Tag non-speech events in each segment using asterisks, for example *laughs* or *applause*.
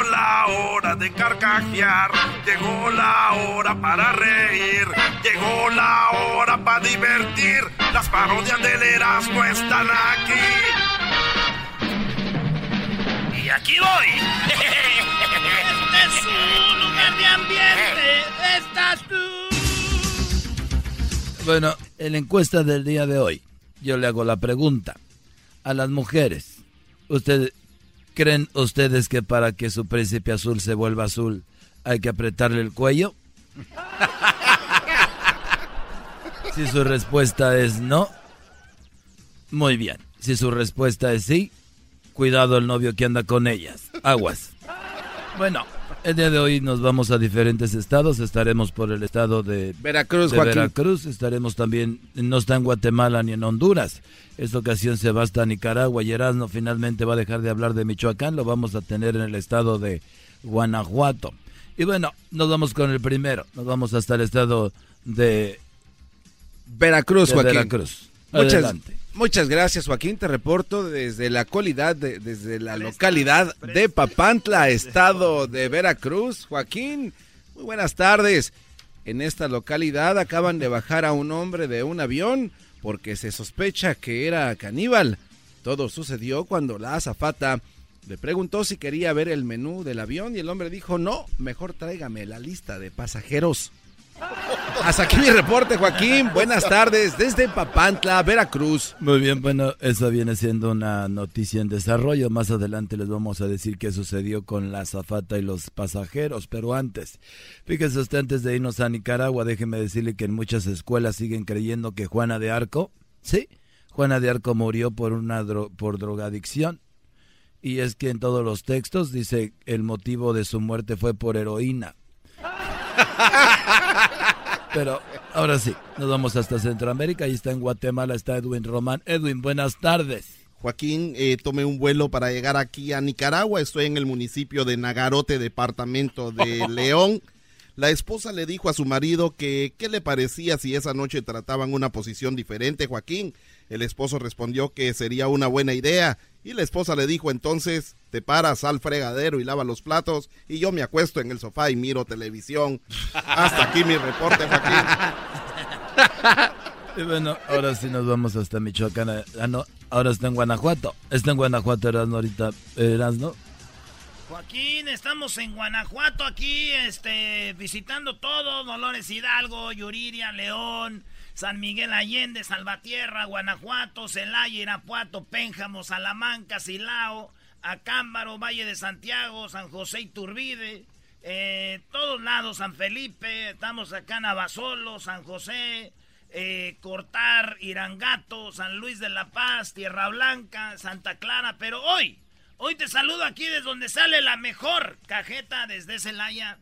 Llegó la hora de carcajear, llegó la hora para reír, llegó la hora para divertir. Las parodias del Erasmo están aquí. Y aquí voy. Este *laughs* es un lugar de ambiente. Estás tú. Bueno, en la encuesta del día de hoy, yo le hago la pregunta a las mujeres. ¿Ustedes creen ustedes que para que su príncipe azul se vuelva azul hay que apretarle el cuello? *laughs* si su respuesta es no, muy bien. Si su respuesta es sí, cuidado el novio que anda con ellas. Aguas. Bueno, el día de hoy nos vamos a diferentes estados. Estaremos por el estado de Veracruz, de Joaquín. Veracruz. Estaremos también, no está en Guatemala ni en Honduras. Esta ocasión se va hasta Nicaragua y Erasmo finalmente va a dejar de hablar de Michoacán. Lo vamos a tener en el estado de Guanajuato. Y bueno, nos vamos con el primero. Nos vamos hasta el estado de, Veracruz, de Joaquín. Veracruz. Muchas, Adelante. muchas gracias, Joaquín. Te reporto desde la cualidad, de- desde la localidad de Papantla, estado de Veracruz. Joaquín, muy buenas tardes. En esta localidad acaban de bajar a un hombre de un avión porque se sospecha que era caníbal. Todo sucedió cuando la azafata le preguntó si quería ver el menú del avión y el hombre dijo, no, mejor tráigame la lista de pasajeros. Hasta aquí mi reporte, Joaquín. Buenas tardes desde Papantla, Veracruz. Muy bien, bueno, eso viene siendo una noticia en desarrollo. Más adelante les vamos a decir qué sucedió con la azafata y los pasajeros. Pero antes, fíjese usted, antes de irnos a Nicaragua, déjeme decirle que en muchas escuelas siguen creyendo que Juana de Arco, sí, Juana de Arco murió por una dro- por drogadicción. Y es que en todos los textos dice el motivo de su muerte fue por heroína. *laughs* Pero ahora sí, nos vamos hasta Centroamérica. Ahí está en Guatemala, está Edwin Román. Edwin, buenas tardes. Joaquín, eh, tomé un vuelo para llegar aquí a Nicaragua. Estoy en el municipio de Nagarote, departamento de *laughs* León. La esposa le dijo a su marido que qué le parecía si esa noche trataban una posición diferente, Joaquín. El esposo respondió que sería una buena idea y la esposa le dijo entonces, te paras al fregadero y lava los platos y yo me acuesto en el sofá y miro televisión. Hasta aquí mi reporte, Joaquín. *laughs* Y bueno, ahora sí nos vamos hasta Michoacán. Ah, no, ahora está en Guanajuato. Está en Guanajuato, Erasmo, ahorita. Erasmo. Joaquín, estamos en Guanajuato aquí, este, visitando todo, Dolores Hidalgo, Yuriria, León, San Miguel Allende, Salvatierra, Guanajuato, Celaya, Irapuato, Pénjamo, Salamanca, Silao, Acámbaro, Valle de Santiago, San José Iturbide, eh, todos lados, San Felipe, estamos acá en Abasolo, San José, eh, Cortar, Irangato, San Luis de la Paz, Tierra Blanca, Santa Clara, pero hoy, hoy te saludo aquí desde donde sale la mejor cajeta desde Celaya.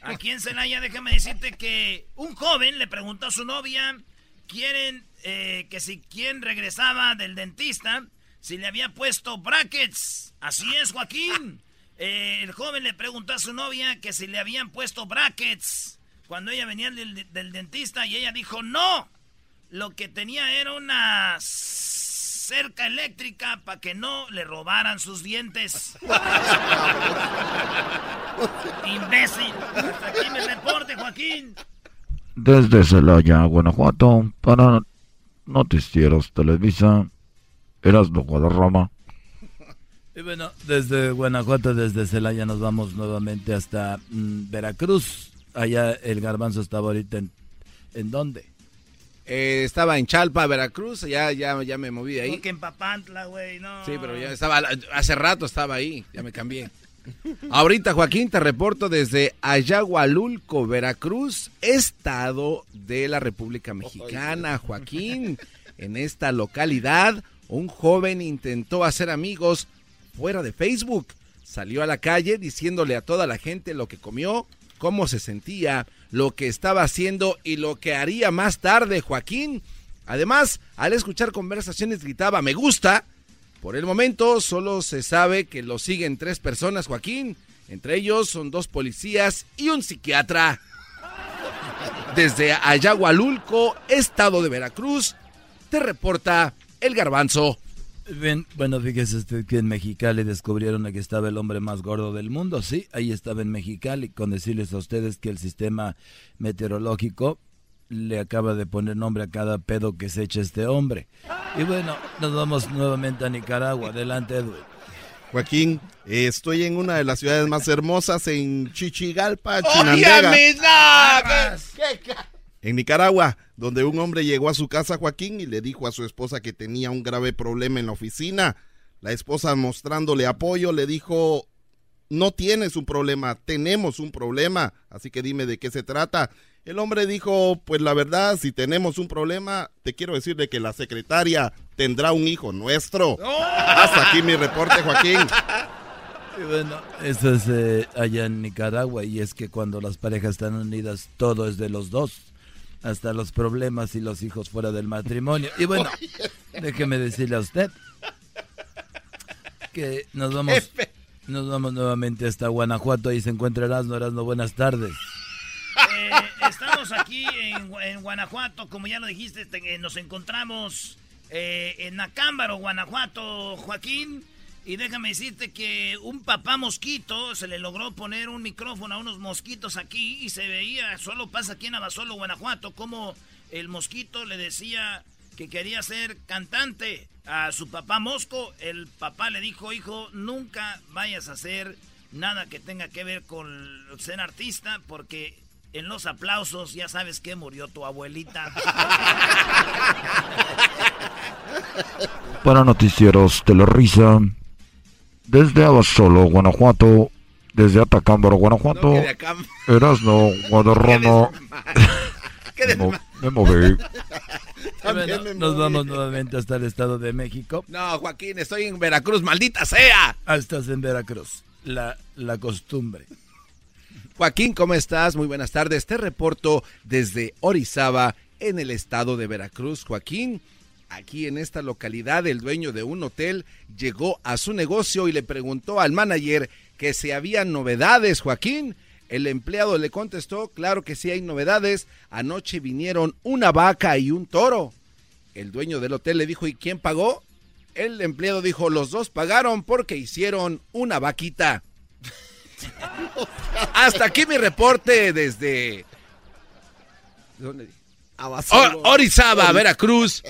Aquí en Celaya, déjame decirte que un joven le preguntó a su novia, quieren eh, que si quien regresaba del dentista, si le había puesto brackets. Así es, Joaquín. *laughs* Eh, el joven le preguntó a su novia que si le habían puesto brackets cuando ella venía del, del dentista y ella dijo no. Lo que tenía era una cerca eléctrica para que no le robaran sus dientes. *laughs* Imbécil. Hasta aquí mi reporte, Joaquín. Desde Celaya, Guanajuato, para Noticieros Televisa, Eras lo Guadarrama. Y bueno, desde Guanajuato, desde Celaya nos vamos nuevamente hasta mm, Veracruz. Allá el garbanzo estaba ahorita en, ¿en dónde? Eh, estaba en Chalpa, Veracruz, ya, ya, ya me moví ahí. Porque en Papantla, güey, no. Sí, pero ya estaba, hace rato estaba ahí, ya me cambié. Ahorita, Joaquín, te reporto desde Ayagualulco, Veracruz, estado de la República Mexicana. Joaquín, en esta localidad, un joven intentó hacer amigos fuera de Facebook. Salió a la calle diciéndole a toda la gente lo que comió, cómo se sentía, lo que estaba haciendo y lo que haría más tarde, Joaquín. Además, al escuchar conversaciones gritaba, me gusta. Por el momento solo se sabe que lo siguen tres personas, Joaquín. Entre ellos son dos policías y un psiquiatra. Desde Ayagualulco, estado de Veracruz, te reporta el garbanzo. Bien, bueno, fíjese usted que en Mexicali descubrieron que estaba el hombre más gordo del mundo. Sí, ahí estaba en Mexicali, con decirles a ustedes que el sistema meteorológico le acaba de poner nombre a cada pedo que se echa este hombre. Y bueno, nos vamos nuevamente a Nicaragua. Adelante, Edwin. Joaquín, eh, estoy en una de las ciudades más hermosas en Chichigalpa, Chinandega. En Nicaragua, donde un hombre llegó a su casa, Joaquín, y le dijo a su esposa que tenía un grave problema en la oficina. La esposa, mostrándole apoyo, le dijo, no tienes un problema, tenemos un problema, así que dime de qué se trata. El hombre dijo, pues la verdad, si tenemos un problema, te quiero decir de que la secretaria tendrá un hijo nuestro. Hasta aquí mi reporte, Joaquín. Y bueno, eso es eh, allá en Nicaragua y es que cuando las parejas están unidas, todo es de los dos hasta los problemas y los hijos fuera del matrimonio. Y bueno, *laughs* déjeme decirle a usted que nos vamos, nos vamos nuevamente hasta Guanajuato y se encuentra Erasmo. Erasmo, buenas tardes. Aquí en, Guanajuato, como ya lo dijiste, eh, nos encontramos eh, en Acámbaro, Guanajuato, Joaquín. Y déjame decirte que un papá mosquito se le logró poner un micrófono a unos mosquitos aquí y se veía, solo pasa aquí en Abasolo, Guanajuato, como el mosquito le decía que quería ser cantante a su papá Mosco. El papá le dijo, hijo, nunca vayas a hacer nada que tenga que ver con ser artista porque en los aplausos ya sabes que murió tu abuelita. Para noticieros de la risa desde Abasolo, Guanajuato, desde Atacámbaro, Guanajuato, no, Erasno, *laughs* Guadarrama. me, moví. *laughs* nos vamos nuevamente hasta el Estado de México. No, Joaquín, estoy en Veracruz, maldita sea. Ah, estás en Veracruz, la, la costumbre. Joaquín, ¿cómo estás? Muy buenas tardes. Te reporto desde Orizaba, en el estado de Veracruz. Joaquín, Aquí en esta localidad, el dueño de un hotel llegó a su negocio y le preguntó al manager que si había novedades, Joaquín. El empleado le contestó, claro que sí hay novedades. Anoche vinieron una vaca y un toro. El dueño del hotel le dijo, ¿y quién pagó? El empleado dijo, los dos pagaron porque hicieron una vaquita. Hasta aquí mi reporte desde... ¿Dónde? Orizaba, Veracruz.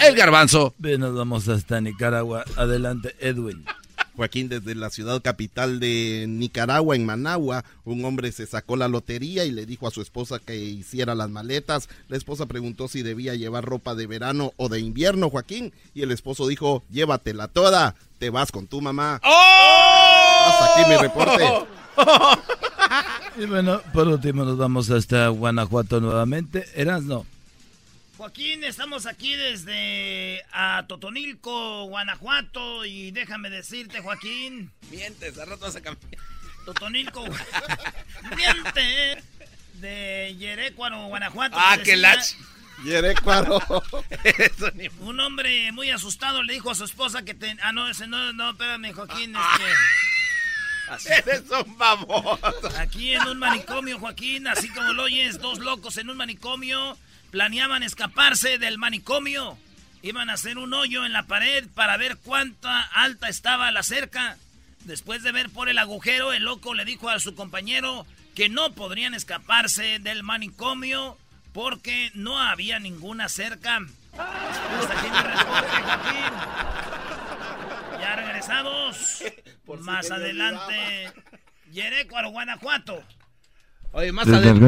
El garbanzo. Bien, nos vamos hasta Nicaragua. Adelante, Edwin. Joaquín, desde la ciudad capital de Nicaragua, en Managua, un hombre se sacó la lotería y le dijo a su esposa que hiciera las maletas. La esposa preguntó si debía llevar ropa de verano o de invierno, Joaquín, y el esposo dijo, llévatela toda, te vas con tu mamá. ¡Oh! Hasta aquí mi reporte. *laughs* y bueno, por último nos vamos hasta Guanajuato nuevamente. Eras no. Joaquín, estamos aquí desde a Totonilco, Guanajuato, y déjame decirte, Joaquín. Mientes, a rato vas a cambiar. Totonilco, *laughs* miente. De Yerecuaro, Guanajuato. Ah, que lach. Yerecuaro. *laughs* Un hombre muy asustado le dijo a su esposa que te... Ah, no, ese no, no, espérame, Joaquín, es que... Eres un baboso. Aquí en un manicomio, Joaquín, así como lo oyes, dos locos en un manicomio planeaban escaparse del manicomio. Iban a hacer un hoyo en la pared para ver cuánta alta estaba la cerca. Después de ver por el agujero, el loco le dijo a su compañero que no podrían escaparse del manicomio porque no había ninguna cerca. Hasta aquí mi reporte, Joaquín. Ya regresamos. Más adelante. Yerecuaro, Guanajuato. Oye, más adelante.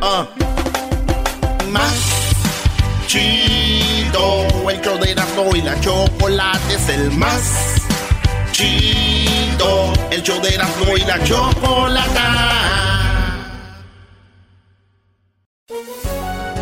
Ah. Más chido, el show de Erasmo y la chocolate es el más chido, el show de Erasmo y la chocolata.